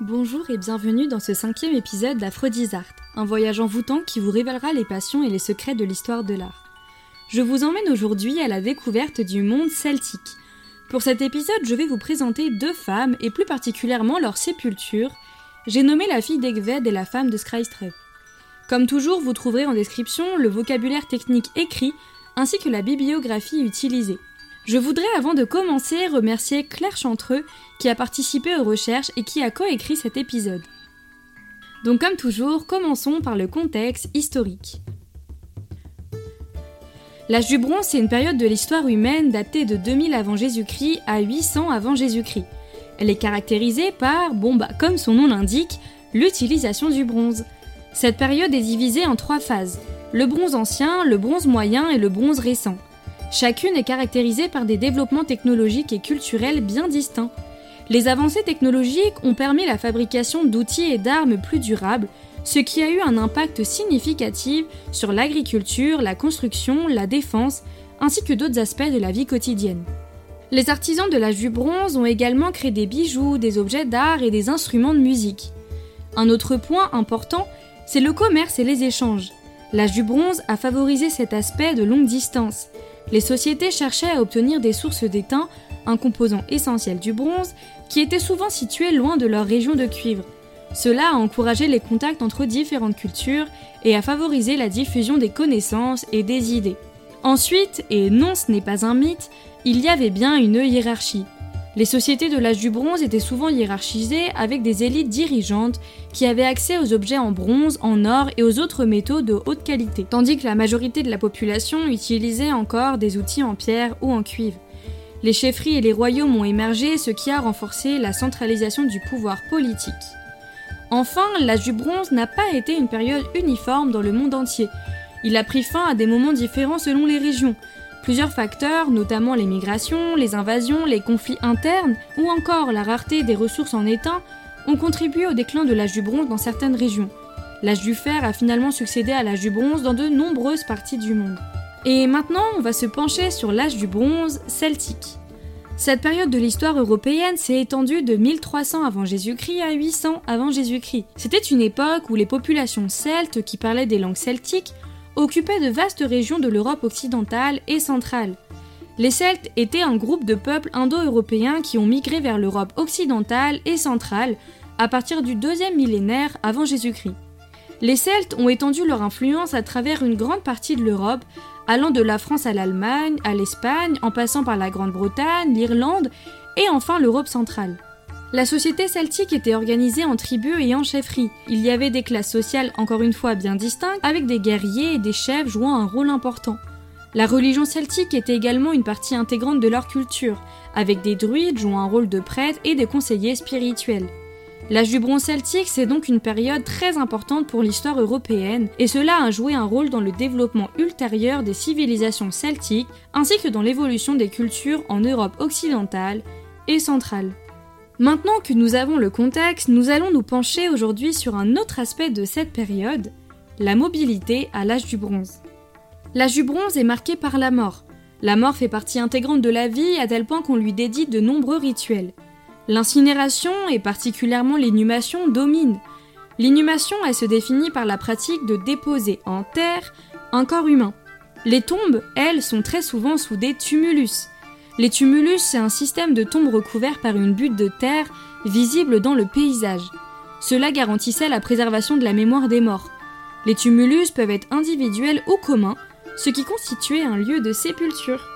Bonjour et bienvenue dans ce cinquième épisode d'Aphrodisart, un voyage envoûtant qui vous révélera les passions et les secrets de l'histoire de l'art. Je vous emmène aujourd'hui à la découverte du monde celtique. Pour cet épisode, je vais vous présenter deux femmes et plus particulièrement leur sépulture. J'ai nommé la fille d'Egved et la femme de Skrystrup. Comme toujours, vous trouverez en description le vocabulaire technique écrit ainsi que la bibliographie utilisée. Je voudrais avant de commencer remercier Claire Chantreux qui a participé aux recherches et qui a coécrit cet épisode. Donc comme toujours, commençons par le contexte historique. L'âge du bronze, c'est une période de l'histoire humaine datée de 2000 avant Jésus-Christ à 800 avant Jésus-Christ. Elle est caractérisée par, bon bah comme son nom l'indique, l'utilisation du bronze. Cette période est divisée en trois phases le bronze ancien, le bronze moyen et le bronze récent. Chacune est caractérisée par des développements technologiques et culturels bien distincts. Les avancées technologiques ont permis la fabrication d'outils et d'armes plus durables, ce qui a eu un impact significatif sur l'agriculture, la construction, la défense, ainsi que d'autres aspects de la vie quotidienne. Les artisans de l'âge du bronze ont également créé des bijoux, des objets d'art et des instruments de musique. Un autre point important, c'est le commerce et les échanges. L'âge du bronze a favorisé cet aspect de longue distance. Les sociétés cherchaient à obtenir des sources d'étain, un composant essentiel du bronze, qui était souvent situé loin de leur région de cuivre. Cela a encouragé les contacts entre différentes cultures et a favorisé la diffusion des connaissances et des idées. Ensuite, et non ce n'est pas un mythe, il y avait bien une hiérarchie. Les sociétés de l'âge du bronze étaient souvent hiérarchisées avec des élites dirigeantes qui avaient accès aux objets en bronze, en or et aux autres métaux de haute qualité, tandis que la majorité de la population utilisait encore des outils en pierre ou en cuivre. Les chefferies et les royaumes ont émergé, ce qui a renforcé la centralisation du pouvoir politique. Enfin, l'âge du bronze n'a pas été une période uniforme dans le monde entier. Il a pris fin à des moments différents selon les régions, Plusieurs facteurs, notamment les migrations, les invasions, les conflits internes ou encore la rareté des ressources en étain, ont contribué au déclin de l'âge du bronze dans certaines régions. L'âge du fer a finalement succédé à l'âge du bronze dans de nombreuses parties du monde. Et maintenant, on va se pencher sur l'âge du bronze celtique. Cette période de l'histoire européenne s'est étendue de 1300 avant Jésus-Christ à 800 avant Jésus-Christ. C'était une époque où les populations celtes qui parlaient des langues celtiques occupaient de vastes régions de l'Europe occidentale et centrale. Les Celtes étaient un groupe de peuples indo-européens qui ont migré vers l'Europe occidentale et centrale à partir du deuxième millénaire avant Jésus-Christ. Les Celtes ont étendu leur influence à travers une grande partie de l'Europe, allant de la France à l'Allemagne, à l'Espagne, en passant par la Grande-Bretagne, l'Irlande et enfin l'Europe centrale. La société celtique était organisée en tribus et en chefferies. Il y avait des classes sociales encore une fois bien distinctes, avec des guerriers et des chefs jouant un rôle important. La religion celtique était également une partie intégrante de leur culture, avec des druides jouant un rôle de prêtres et des conseillers spirituels. L'âge du celtique, c'est donc une période très importante pour l'histoire européenne, et cela a joué un rôle dans le développement ultérieur des civilisations celtiques, ainsi que dans l'évolution des cultures en Europe occidentale et centrale. Maintenant que nous avons le contexte, nous allons nous pencher aujourd'hui sur un autre aspect de cette période, la mobilité à l'âge du bronze. L'âge du bronze est marqué par la mort. La mort fait partie intégrante de la vie à tel point qu'on lui dédie de nombreux rituels. L'incinération et particulièrement l'inhumation dominent. L'inhumation, elle se définit par la pratique de déposer en terre un corps humain. Les tombes, elles, sont très souvent sous des tumulus, les tumulus, c'est un système de tombes recouverts par une butte de terre visible dans le paysage. Cela garantissait la préservation de la mémoire des morts. Les tumulus peuvent être individuels ou communs, ce qui constituait un lieu de sépulture.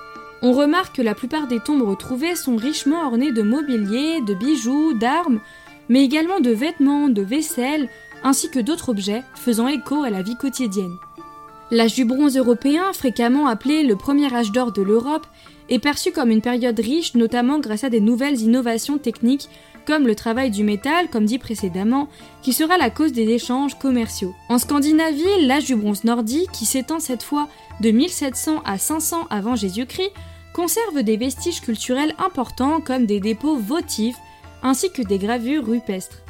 On remarque que la plupart des tombes retrouvées sont richement ornées de mobilier, de bijoux, d'armes, mais également de vêtements, de vaisselle, ainsi que d'autres objets faisant écho à la vie quotidienne. L'âge du bronze européen, fréquemment appelé le premier âge d'or de l'Europe, est perçu comme une période riche, notamment grâce à des nouvelles innovations techniques comme le travail du métal, comme dit précédemment, qui sera la cause des échanges commerciaux. En Scandinavie, l'âge du bronze nordique, qui s'étend cette fois de 1700 à 500 avant Jésus-Christ, conserve des vestiges culturels importants comme des dépôts votifs ainsi que des gravures rupestres.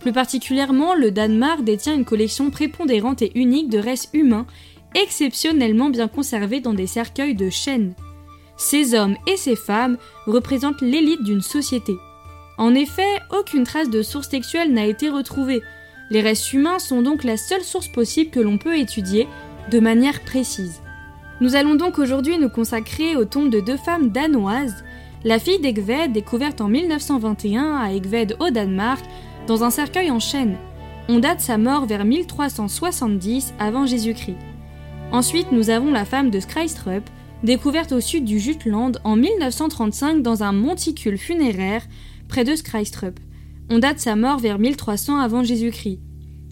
Plus particulièrement, le Danemark détient une collection prépondérante et unique de restes humains exceptionnellement bien conservés dans des cercueils de chêne. Ces hommes et ces femmes représentent l'élite d'une société. En effet, aucune trace de source textuelle n'a été retrouvée. Les restes humains sont donc la seule source possible que l'on peut étudier de manière précise. Nous allons donc aujourd'hui nous consacrer aux tombes de deux femmes danoises, la fille d'Egved découverte en 1921 à Egved au Danemark dans un cercueil en chêne. On date sa mort vers 1370 avant Jésus-Christ. Ensuite, nous avons la femme de Skreistrup, découverte au sud du Jutland en 1935 dans un monticule funéraire près de Skreistrup. On date sa mort vers 1300 avant Jésus-Christ.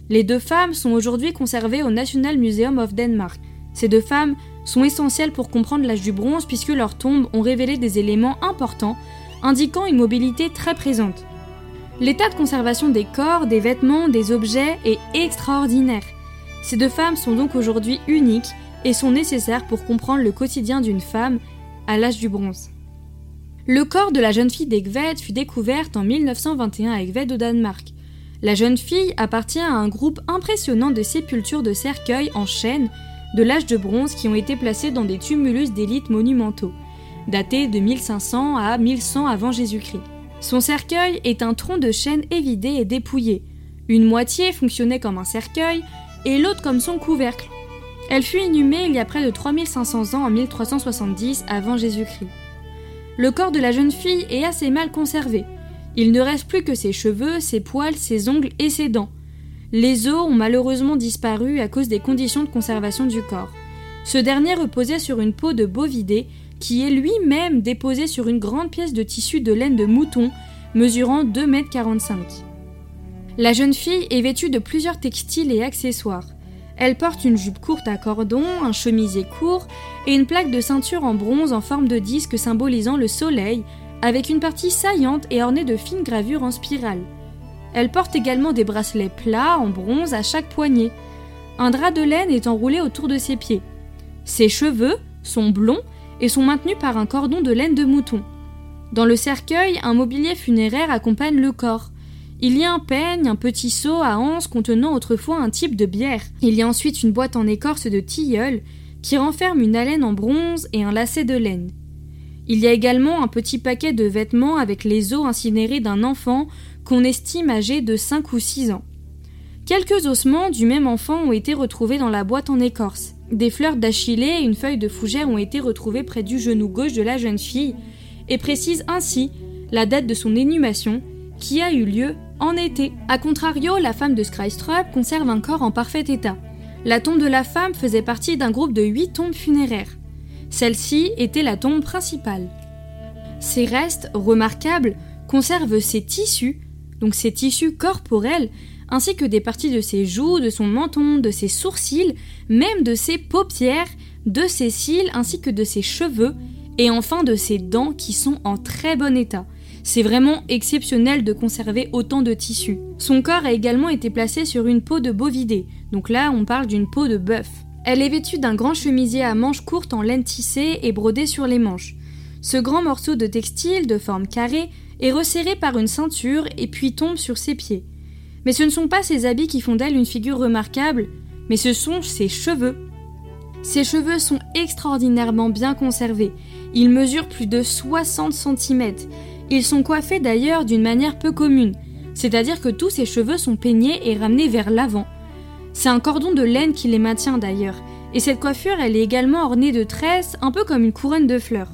Les deux femmes sont aujourd'hui conservées au National Museum of Denmark. Ces deux femmes sont essentielles pour comprendre l'âge du bronze puisque leurs tombes ont révélé des éléments importants indiquant une mobilité très présente. L'état de conservation des corps, des vêtements, des objets est extraordinaire. Ces deux femmes sont donc aujourd'hui uniques et sont nécessaires pour comprendre le quotidien d'une femme à l'âge du bronze. Le corps de la jeune fille d'Egved fut découvert en 1921 à Egved au Danemark. La jeune fille appartient à un groupe impressionnant de sépultures de cercueils en chêne de l'âge de bronze qui ont été placés dans des tumulus d'élite monumentaux, datés de 1500 à 1100 avant Jésus-Christ. Son cercueil est un tronc de chêne évidé et dépouillé. Une moitié fonctionnait comme un cercueil et l'autre comme son couvercle. Elle fut inhumée il y a près de 3500 ans en 1370 avant Jésus-Christ. Le corps de la jeune fille est assez mal conservé. Il ne reste plus que ses cheveux, ses poils, ses ongles et ses dents. Les os ont malheureusement disparu à cause des conditions de conservation du corps. Ce dernier reposait sur une peau de bovidé qui est lui-même déposée sur une grande pièce de tissu de laine de mouton mesurant 2,45 m. La jeune fille est vêtue de plusieurs textiles et accessoires. Elle porte une jupe courte à cordon, un chemisier court et une plaque de ceinture en bronze en forme de disque symbolisant le soleil, avec une partie saillante et ornée de fines gravures en spirale. Elle porte également des bracelets plats en bronze à chaque poignet. Un drap de laine est enroulé autour de ses pieds. Ses cheveux sont blonds et sont maintenus par un cordon de laine de mouton. Dans le cercueil, un mobilier funéraire accompagne le corps. Il y a un peigne, un petit seau à anse contenant autrefois un type de bière. Il y a ensuite une boîte en écorce de tilleul qui renferme une haleine en bronze et un lacet de laine. Il y a également un petit paquet de vêtements avec les os incinérés d'un enfant qu'on estime âgé de 5 ou 6 ans. Quelques ossements du même enfant ont été retrouvés dans la boîte en écorce. Des fleurs d'achillée et une feuille de fougère ont été retrouvées près du genou gauche de la jeune fille et précisent ainsi la date de son inhumation qui a eu lieu en été. A contrario, la femme de Skreistrup conserve un corps en parfait état. La tombe de la femme faisait partie d'un groupe de 8 tombes funéraires. Celle-ci était la tombe principale. Ces restes remarquables conservent ses tissus donc ses tissus corporels, ainsi que des parties de ses joues, de son menton, de ses sourcils, même de ses paupières, de ses cils, ainsi que de ses cheveux, et enfin de ses dents qui sont en très bon état. C'est vraiment exceptionnel de conserver autant de tissus. Son corps a également été placé sur une peau de bovidé, donc là on parle d'une peau de bœuf. Elle est vêtue d'un grand chemisier à manches courtes en laine tissée et brodé sur les manches. Ce grand morceau de textile de forme carrée est resserrée par une ceinture et puis tombe sur ses pieds. Mais ce ne sont pas ses habits qui font d'elle une figure remarquable, mais ce sont ses cheveux. Ses cheveux sont extraordinairement bien conservés. Ils mesurent plus de 60 cm. Ils sont coiffés d'ailleurs d'une manière peu commune, c'est-à-dire que tous ses cheveux sont peignés et ramenés vers l'avant. C'est un cordon de laine qui les maintient d'ailleurs, et cette coiffure elle est également ornée de tresses, un peu comme une couronne de fleurs.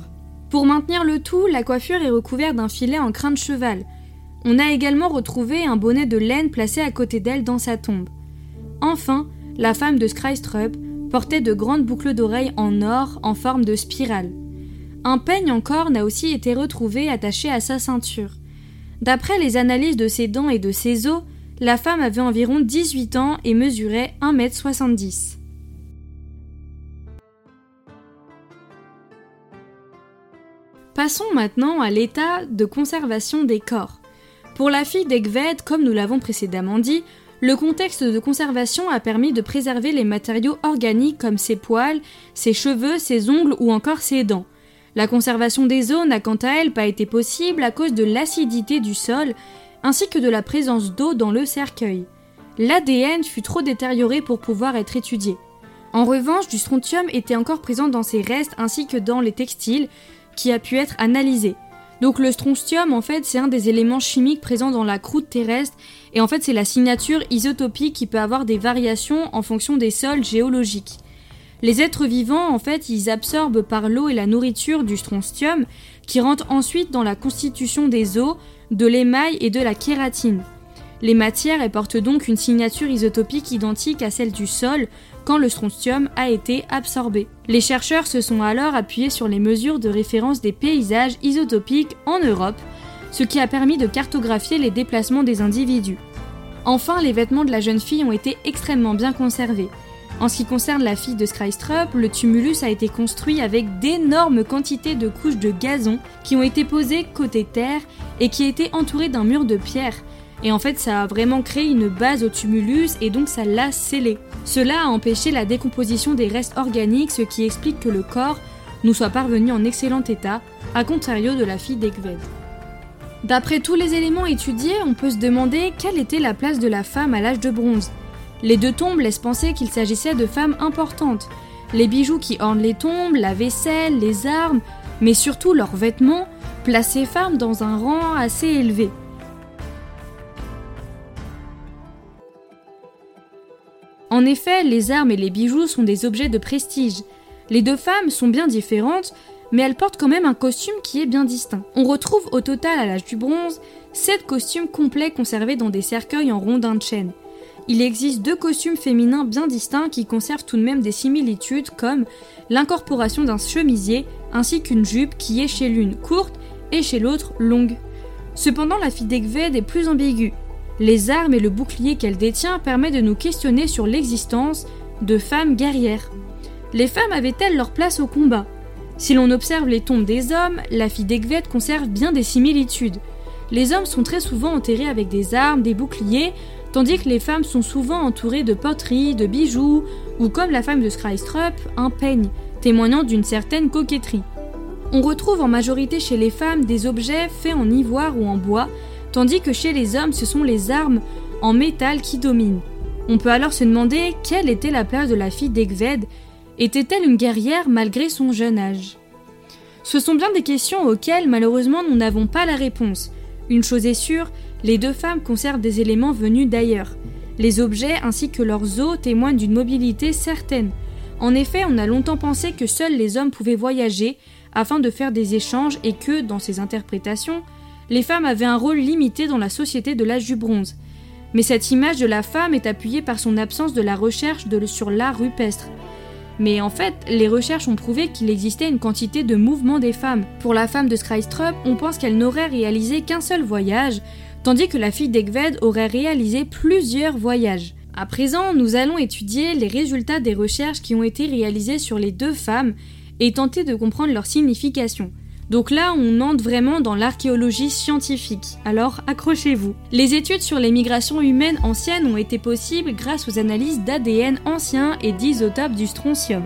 Pour maintenir le tout, la coiffure est recouverte d'un filet en crin de cheval. On a également retrouvé un bonnet de laine placé à côté d'elle dans sa tombe. Enfin, la femme de Skreistrup portait de grandes boucles d'oreilles en or en forme de spirale. Un peigne en corne a aussi été retrouvé attaché à sa ceinture. D'après les analyses de ses dents et de ses os, la femme avait environ 18 ans et mesurait 1m70. Passons maintenant à l'état de conservation des corps. Pour la fille d'Egved, comme nous l'avons précédemment dit, le contexte de conservation a permis de préserver les matériaux organiques comme ses poils, ses cheveux, ses ongles ou encore ses dents. La conservation des os n'a quant à elle pas été possible à cause de l'acidité du sol ainsi que de la présence d'eau dans le cercueil. L'ADN fut trop détérioré pour pouvoir être étudié. En revanche, du strontium était encore présent dans ses restes ainsi que dans les textiles, qui a pu être analysé. Donc le strontium, en fait, c'est un des éléments chimiques présents dans la croûte terrestre, et en fait, c'est la signature isotopique qui peut avoir des variations en fonction des sols géologiques. Les êtres vivants, en fait, ils absorbent par l'eau et la nourriture du strontium, qui rentre ensuite dans la constitution des os, de l'émail et de la kératine. Les matières portent donc une signature isotopique identique à celle du sol quand le strontium a été absorbé. Les chercheurs se sont alors appuyés sur les mesures de référence des paysages isotopiques en Europe, ce qui a permis de cartographier les déplacements des individus. Enfin, les vêtements de la jeune fille ont été extrêmement bien conservés. En ce qui concerne la fille de Skrystrup, le tumulus a été construit avec d'énormes quantités de couches de gazon qui ont été posées côté terre et qui étaient entourées d'un mur de pierre, et en fait, ça a vraiment créé une base au tumulus et donc ça l'a scellé. Cela a empêché la décomposition des restes organiques, ce qui explique que le corps nous soit parvenu en excellent état, à contrario de la fille d'Egved. D'après tous les éléments étudiés, on peut se demander quelle était la place de la femme à l'âge de bronze. Les deux tombes laissent penser qu'il s'agissait de femmes importantes. Les bijoux qui ornent les tombes, la vaisselle, les armes, mais surtout leurs vêtements, placent ces femmes dans un rang assez élevé. En effet, les armes et les bijoux sont des objets de prestige. Les deux femmes sont bien différentes, mais elles portent quand même un costume qui est bien distinct. On retrouve au total à l'âge du bronze 7 costumes complets conservés dans des cercueils en rondins de chêne. Il existe deux costumes féminins bien distincts qui conservent tout de même des similitudes comme l'incorporation d'un chemisier ainsi qu'une jupe qui est chez l'une courte et chez l'autre longue. Cependant, la fille d'Egved est plus ambiguë. Les armes et le bouclier qu'elle détient permettent de nous questionner sur l'existence de femmes guerrières. Les femmes avaient-elles leur place au combat? Si l'on observe les tombes des hommes, la fille d'Egved conserve bien des similitudes. Les hommes sont très souvent enterrés avec des armes, des boucliers, tandis que les femmes sont souvent entourées de poteries, de bijoux, ou comme la femme de Skrystrup, un peigne, témoignant d'une certaine coquetterie. On retrouve en majorité chez les femmes des objets faits en ivoire ou en bois, tandis que chez les hommes ce sont les armes en métal qui dominent. On peut alors se demander quelle était la place de la fille d'Egved, était-elle une guerrière malgré son jeune âge? Ce sont bien des questions auxquelles malheureusement nous n'avons pas la réponse. Une chose est sûre, les deux femmes conservent des éléments venus d'ailleurs. Les objets ainsi que leurs os témoignent d'une mobilité certaine. En effet, on a longtemps pensé que seuls les hommes pouvaient voyager afin de faire des échanges et que, dans ces interprétations, les femmes avaient un rôle limité dans la société de l'âge du bronze. Mais cette image de la femme est appuyée par son absence de la recherche sur l'art rupestre. Mais en fait, les recherches ont prouvé qu'il existait une quantité de mouvements des femmes. Pour la femme de Skrystrup, on pense qu'elle n'aurait réalisé qu'un seul voyage, tandis que la fille d'Egved aurait réalisé plusieurs voyages. À présent, nous allons étudier les résultats des recherches qui ont été réalisées sur les deux femmes et tenter de comprendre leur signification. Donc là, on entre vraiment dans l'archéologie scientifique. Alors accrochez-vous. Les études sur les migrations humaines anciennes ont été possibles grâce aux analyses d'ADN anciens et d'isotopes du strontium.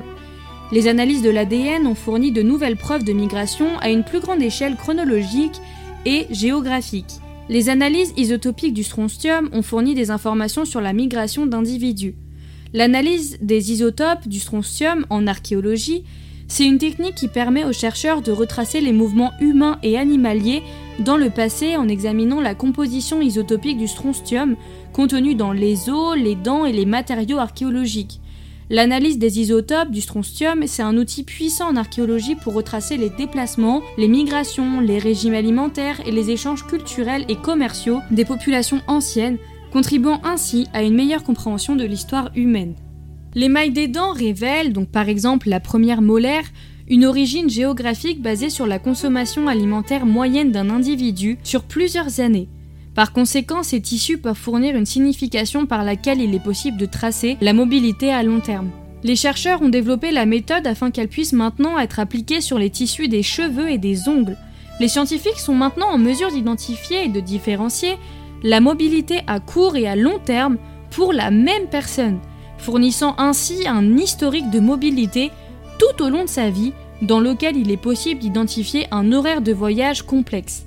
Les analyses de l'ADN ont fourni de nouvelles preuves de migration à une plus grande échelle chronologique et géographique. Les analyses isotopiques du strontium ont fourni des informations sur la migration d'individus. L'analyse des isotopes du strontium en archéologie c'est une technique qui permet aux chercheurs de retracer les mouvements humains et animaliers dans le passé en examinant la composition isotopique du strontium contenu dans les os, les dents et les matériaux archéologiques. L'analyse des isotopes du strontium, c'est un outil puissant en archéologie pour retracer les déplacements, les migrations, les régimes alimentaires et les échanges culturels et commerciaux des populations anciennes, contribuant ainsi à une meilleure compréhension de l'histoire humaine. L'émail des dents révèle, donc par exemple la première molaire, une origine géographique basée sur la consommation alimentaire moyenne d'un individu sur plusieurs années. Par conséquent, ces tissus peuvent fournir une signification par laquelle il est possible de tracer la mobilité à long terme. Les chercheurs ont développé la méthode afin qu'elle puisse maintenant être appliquée sur les tissus des cheveux et des ongles. Les scientifiques sont maintenant en mesure d'identifier et de différencier la mobilité à court et à long terme pour la même personne fournissant ainsi un historique de mobilité tout au long de sa vie dans lequel il est possible d'identifier un horaire de voyage complexe.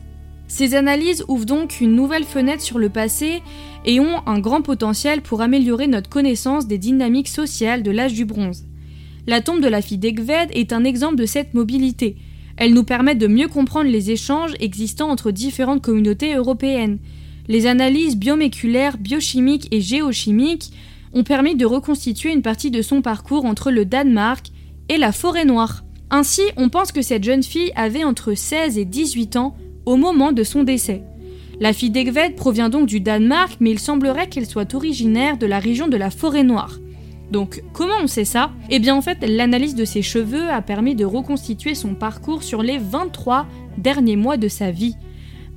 Ces analyses ouvrent donc une nouvelle fenêtre sur le passé et ont un grand potentiel pour améliorer notre connaissance des dynamiques sociales de l'âge du bronze. La tombe de la fille d'Egved est un exemple de cette mobilité. Elles nous permettent de mieux comprendre les échanges existants entre différentes communautés européennes. Les analyses bioméculaires, biochimiques et géochimiques ont permis de reconstituer une partie de son parcours entre le Danemark et la forêt noire. Ainsi, on pense que cette jeune fille avait entre 16 et 18 ans au moment de son décès. La fille d'Egved provient donc du Danemark, mais il semblerait qu'elle soit originaire de la région de la forêt noire. Donc, comment on sait ça? Eh bien, en fait, l'analyse de ses cheveux a permis de reconstituer son parcours sur les 23 derniers mois de sa vie.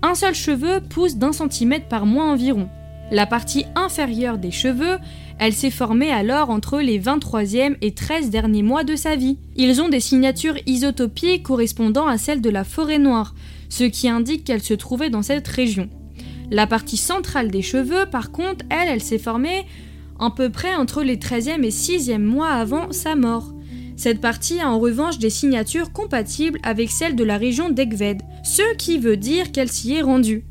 Un seul cheveu pousse d'un centimètre par mois environ. La partie inférieure des cheveux, elle s'est formée alors entre les 23e et 13 derniers mois de sa vie. Ils ont des signatures isotopiques correspondant à celles de la forêt noire, ce qui indique qu'elle se trouvait dans cette région. La partie centrale des cheveux, par contre, elle, elle s'est formée à peu près entre les 13e et 6e mois avant sa mort. Cette partie a en revanche des signatures compatibles avec celles de la région d'Egved, ce qui veut dire qu'elle s'y est rendue.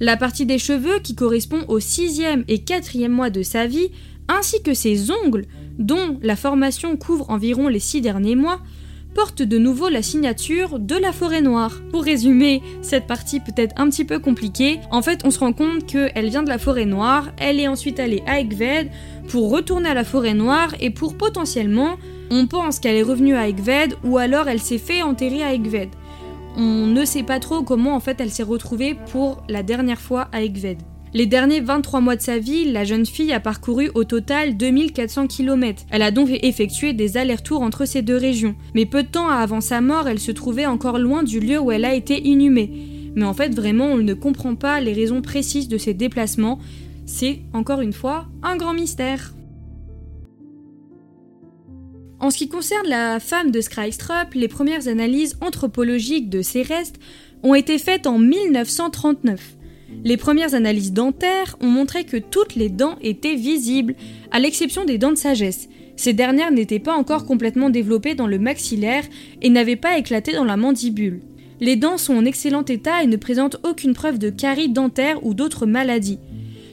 La partie des cheveux qui correspond au 6e et 4e mois de sa vie, ainsi que ses ongles, dont la formation couvre environ les 6 derniers mois, porte de nouveau la signature de la forêt noire. Pour résumer cette partie peut-être un petit peu compliquée, en fait on se rend compte qu'elle vient de la forêt noire, elle est ensuite allée à Egved pour retourner à la forêt noire et pour potentiellement, on pense qu'elle est revenue à Egved ou alors elle s'est fait enterrer à Egved. On ne sait pas trop comment en fait elle s'est retrouvée pour la dernière fois à Egved. Les derniers 23 mois de sa vie, la jeune fille a parcouru au total 2400 km. Elle a donc effectué des allers-retours entre ces deux régions. Mais peu de temps avant sa mort, elle se trouvait encore loin du lieu où elle a été inhumée. Mais en fait, vraiment, on ne comprend pas les raisons précises de ces déplacements. C'est, encore une fois, un grand mystère. En ce qui concerne la femme de Skrystrup, les premières analyses anthropologiques de ses restes ont été faites en 1939. Les premières analyses dentaires ont montré que toutes les dents étaient visibles, à l'exception des dents de sagesse. Ces dernières n'étaient pas encore complètement développées dans le maxillaire et n'avaient pas éclaté dans la mandibule. Les dents sont en excellent état et ne présentent aucune preuve de carie dentaire ou d'autres maladies.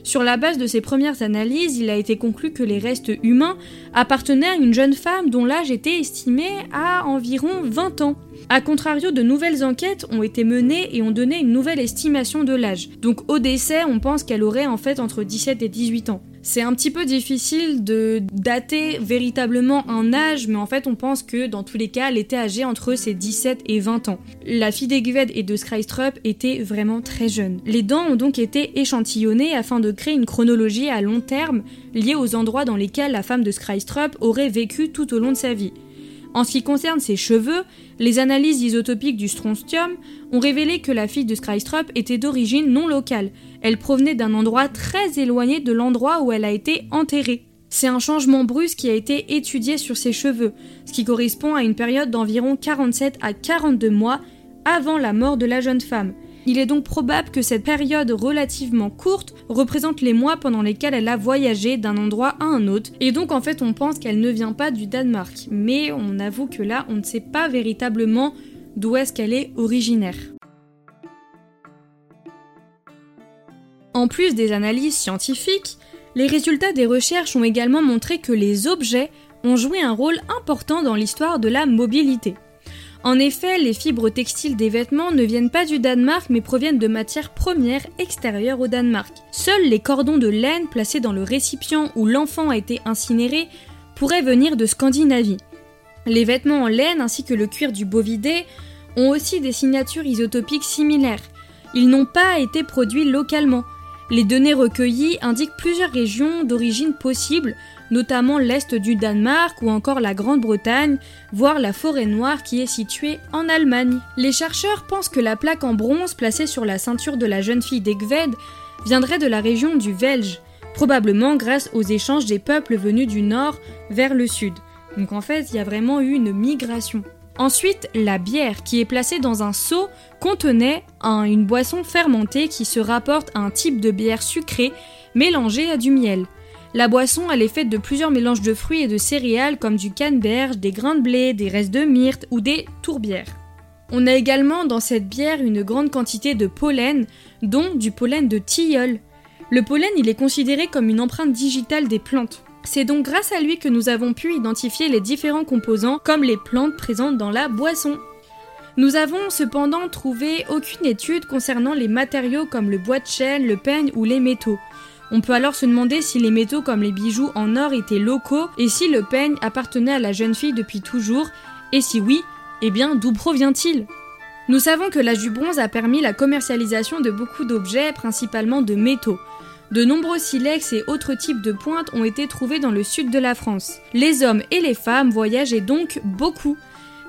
Sur la base de ces premières analyses, il a été conclu que les restes humains appartenaient à une jeune femme dont l'âge était estimé à environ 20 ans. A contrario, de nouvelles enquêtes ont été menées et ont donné une nouvelle estimation de l'âge. Donc au décès, on pense qu'elle aurait en fait entre 17 et 18 ans. C'est un petit peu difficile de dater véritablement un âge, mais en fait on pense que dans tous les cas elle était âgée entre ses 17 et 20 ans. La fille d'Egved et de Skrystrup était vraiment très jeune. Les dents ont donc été échantillonnées afin de créer une chronologie à long terme liée aux endroits dans lesquels la femme de Skrystrup aurait vécu tout au long de sa vie. En ce qui concerne ses cheveux, les analyses isotopiques du strontium ont révélé que la fille de Skrystrup était d'origine non locale. Elle provenait d'un endroit très éloigné de l'endroit où elle a été enterrée. C'est un changement brusque qui a été étudié sur ses cheveux, ce qui correspond à une période d'environ 47 à 42 mois avant la mort de la jeune femme. Il est donc probable que cette période relativement courte représente les mois pendant lesquels elle a voyagé d'un endroit à un autre, et donc en fait on pense qu'elle ne vient pas du Danemark, mais on avoue que là on ne sait pas véritablement d'où est-ce qu'elle est originaire. En plus des analyses scientifiques, les résultats des recherches ont également montré que les objets ont joué un rôle important dans l'histoire de la mobilité. En effet, les fibres textiles des vêtements ne viennent pas du Danemark mais proviennent de matières premières extérieures au Danemark. Seuls les cordons de laine placés dans le récipient où l'enfant a été incinéré pourraient venir de Scandinavie. Les vêtements en laine ainsi que le cuir du bovidé ont aussi des signatures isotopiques similaires. Ils n'ont pas été produits localement. Les données recueillies indiquent plusieurs régions d'origine possibles, notamment l'Est du Danemark ou encore la Grande-Bretagne, voire la forêt noire qui est située en Allemagne. Les chercheurs pensent que la plaque en bronze placée sur la ceinture de la jeune fille d'Egved viendrait de la région du Velge, probablement grâce aux échanges des peuples venus du nord vers le sud. Donc en fait, il y a vraiment eu une migration. Ensuite, la bière, qui est placée dans un seau, contenait une boisson fermentée qui se rapporte à un type de bière sucrée mélangée à du miel. La boisson, elle est faite de plusieurs mélanges de fruits et de céréales comme du canneberge, des grains de blé, des restes de myrte ou des tourbières. On a également dans cette bière une grande quantité de pollen, dont du pollen de tilleul. Le pollen, il est considéré comme une empreinte digitale des plantes. C'est donc grâce à lui que nous avons pu identifier les différents composants comme les plantes présentes dans la boisson. Nous avons cependant trouvé aucune étude concernant les matériaux comme le bois de chêne, le peigne ou les métaux. On peut alors se demander si les métaux comme les bijoux en or étaient locaux et si le peigne appartenait à la jeune fille depuis toujours, et si oui, eh bien d'où provient-il? Nous savons que l'âge du bronze a permis la commercialisation de beaucoup d'objets, principalement de métaux. De nombreux silex et autres types de pointes ont été trouvés dans le sud de la France. Les hommes et les femmes voyageaient donc beaucoup.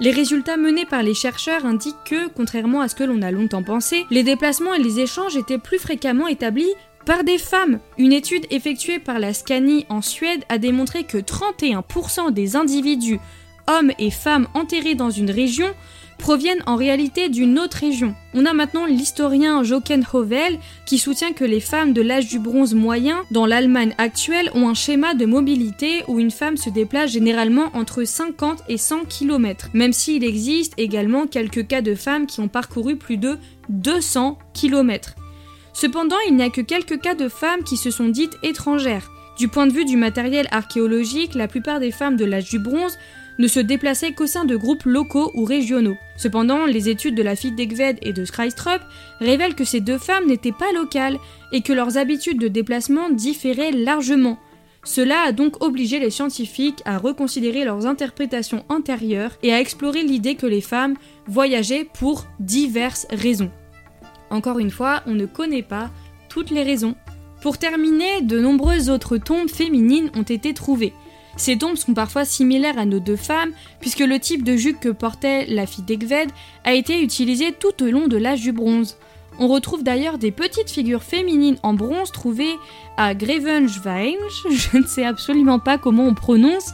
Les résultats menés par les chercheurs indiquent que, contrairement à ce que l'on a longtemps pensé, les déplacements et les échanges étaient plus fréquemment établis par des femmes. Une étude effectuée par la Scanie en Suède a démontré que 31% des individus, hommes et femmes enterrés dans une région, proviennent en réalité d'une autre région. On a maintenant l'historien Jochen Hovel qui soutient que les femmes de l'âge du bronze moyen dans l'Allemagne actuelle ont un schéma de mobilité où une femme se déplace généralement entre 50 et 100 km, même s'il existe également quelques cas de femmes qui ont parcouru plus de 200 km. Cependant, il n'y a que quelques cas de femmes qui se sont dites étrangères. Du point de vue du matériel archéologique, la plupart des femmes de l'âge du bronze ne se déplaçaient qu'au sein de groupes locaux ou régionaux. Cependant, les études de la fille d'Egved et de Skrystrup révèlent que ces deux femmes n'étaient pas locales et que leurs habitudes de déplacement différaient largement. Cela a donc obligé les scientifiques à reconsidérer leurs interprétations antérieures et à explorer l'idée que les femmes voyageaient pour diverses raisons. Encore une fois, on ne connaît pas toutes les raisons. Pour terminer, de nombreuses autres tombes féminines ont été trouvées. Ces tombes sont parfois similaires à nos deux femmes, puisque le type de jupe que portait la fille d'Egved a été utilisé tout au long de l'âge du bronze. On retrouve d'ailleurs des petites figures féminines en bronze trouvées à Grevenschwein, je ne sais absolument pas comment on prononce,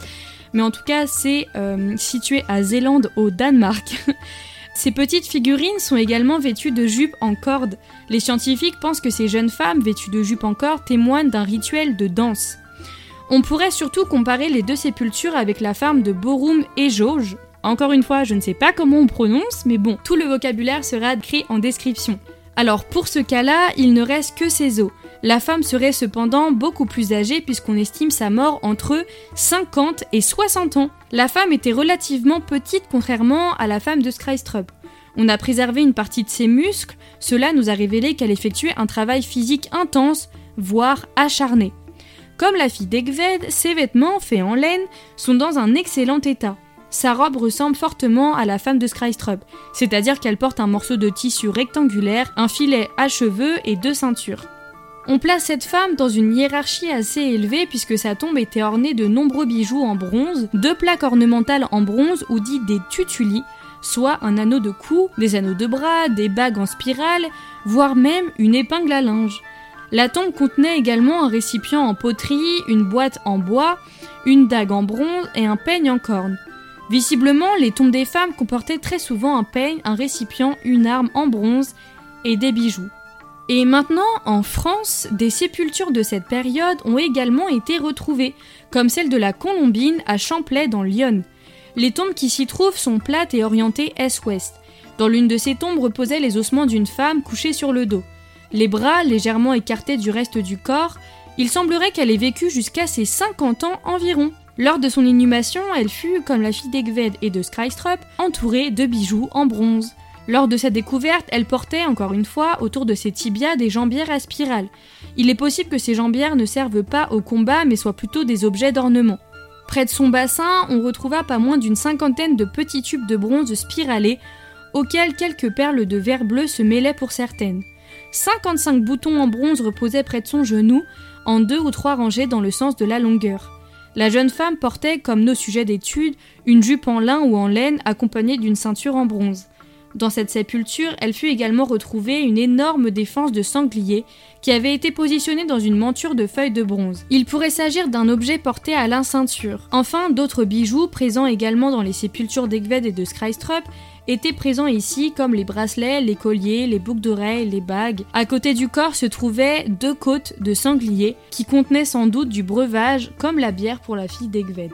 mais en tout cas c'est euh, situé à Zélande au Danemark. Ces petites figurines sont également vêtues de jupes en corde. Les scientifiques pensent que ces jeunes femmes vêtues de jupes en corde témoignent d'un rituel de danse. On pourrait surtout comparer les deux sépultures avec la femme de Borum et Jauge. Encore une fois, je ne sais pas comment on prononce, mais bon, tout le vocabulaire sera écrit en description. Alors pour ce cas-là, il ne reste que ces os. La femme serait cependant beaucoup plus âgée puisqu'on estime sa mort entre 50 et 60 ans. La femme était relativement petite contrairement à la femme de Skrystrup. On a préservé une partie de ses muscles, cela nous a révélé qu'elle effectuait un travail physique intense, voire acharné. Comme la fille d'Egved, ses vêtements, faits en laine, sont dans un excellent état. Sa robe ressemble fortement à la femme de Skrystrup, c'est-à-dire qu'elle porte un morceau de tissu rectangulaire, un filet à cheveux et deux ceintures. On place cette femme dans une hiérarchie assez élevée puisque sa tombe était ornée de nombreux bijoux en bronze, deux plaques ornementales en bronze ou dites des tutulis, soit un anneau de cou, des anneaux de bras, des bagues en spirale, voire même une épingle à linge. La tombe contenait également un récipient en poterie, une boîte en bois, une dague en bronze et un peigne en corne. Visiblement, les tombes des femmes comportaient très souvent un peigne, un récipient, une arme en bronze et des bijoux. Et maintenant, en France, des sépultures de cette période ont également été retrouvées, comme celle de la Colombine à Champlain dans l'Yonne. Les tombes qui s'y trouvent sont plates et orientées est-ouest. Dans l'une de ces tombes reposaient les ossements d'une femme couchée sur le dos. Les bras légèrement écartés du reste du corps, il semblerait qu'elle ait vécu jusqu'à ses 50 ans environ. Lors de son inhumation, elle fut, comme la fille d'Egved et de Skrystrup, entourée de bijoux en bronze. Lors de sa découverte, elle portait, encore une fois, autour de ses tibias des jambières à spirale. Il est possible que ces jambières ne servent pas au combat mais soient plutôt des objets d'ornement. Près de son bassin, on retrouva pas moins d'une cinquantaine de petits tubes de bronze spiralés, auxquels quelques perles de verre bleu se mêlaient pour certaines. 55 boutons en bronze reposaient près de son genou, en deux ou trois rangées dans le sens de la longueur. La jeune femme portait, comme nos sujets d'étude, une jupe en lin ou en laine accompagnée d'une ceinture en bronze. Dans cette sépulture, elle fut également retrouvée une énorme défense de sanglier qui avait été positionnée dans une monture de feuilles de bronze. Il pourrait s'agir d'un objet porté à la ceinture. Enfin, d'autres bijoux, présents également dans les sépultures d'Egved et de Skrystrup, étaient présents ici comme les bracelets, les colliers, les boucles d'oreilles, les bagues. À côté du corps se trouvaient deux côtes de sanglier qui contenaient sans doute du breuvage comme la bière pour la fille d'Egved.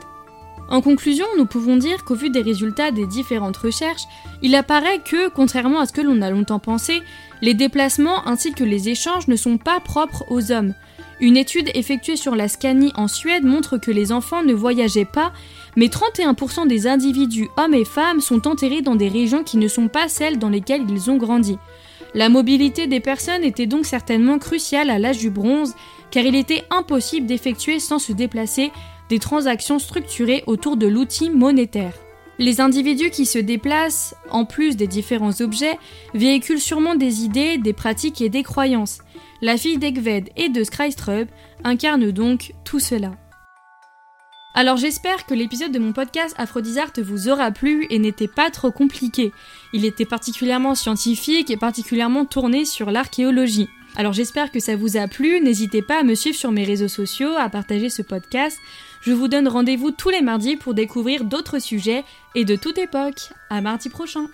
En conclusion, nous pouvons dire qu'au vu des résultats des différentes recherches, il apparaît que, contrairement à ce que l'on a longtemps pensé, les déplacements ainsi que les échanges ne sont pas propres aux hommes. Une étude effectuée sur la Scanie en Suède montre que les enfants ne voyageaient pas, mais 31% des individus, hommes et femmes, sont enterrés dans des régions qui ne sont pas celles dans lesquelles ils ont grandi. La mobilité des personnes était donc certainement cruciale à l'âge du bronze, car il était impossible d'effectuer sans se déplacer des transactions structurées autour de l'outil monétaire. Les individus qui se déplacent, en plus des différents objets, véhiculent sûrement des idées, des pratiques et des croyances. La fille d'Egved et de Skrystrup incarne donc tout cela. Alors j'espère que l'épisode de mon podcast Aphrodisarte vous aura plu et n'était pas trop compliqué. Il était particulièrement scientifique et particulièrement tourné sur l'archéologie. Alors j'espère que ça vous a plu, n'hésitez pas à me suivre sur mes réseaux sociaux, à partager ce podcast. Je vous donne rendez-vous tous les mardis pour découvrir d'autres sujets et de toute époque. À mardi prochain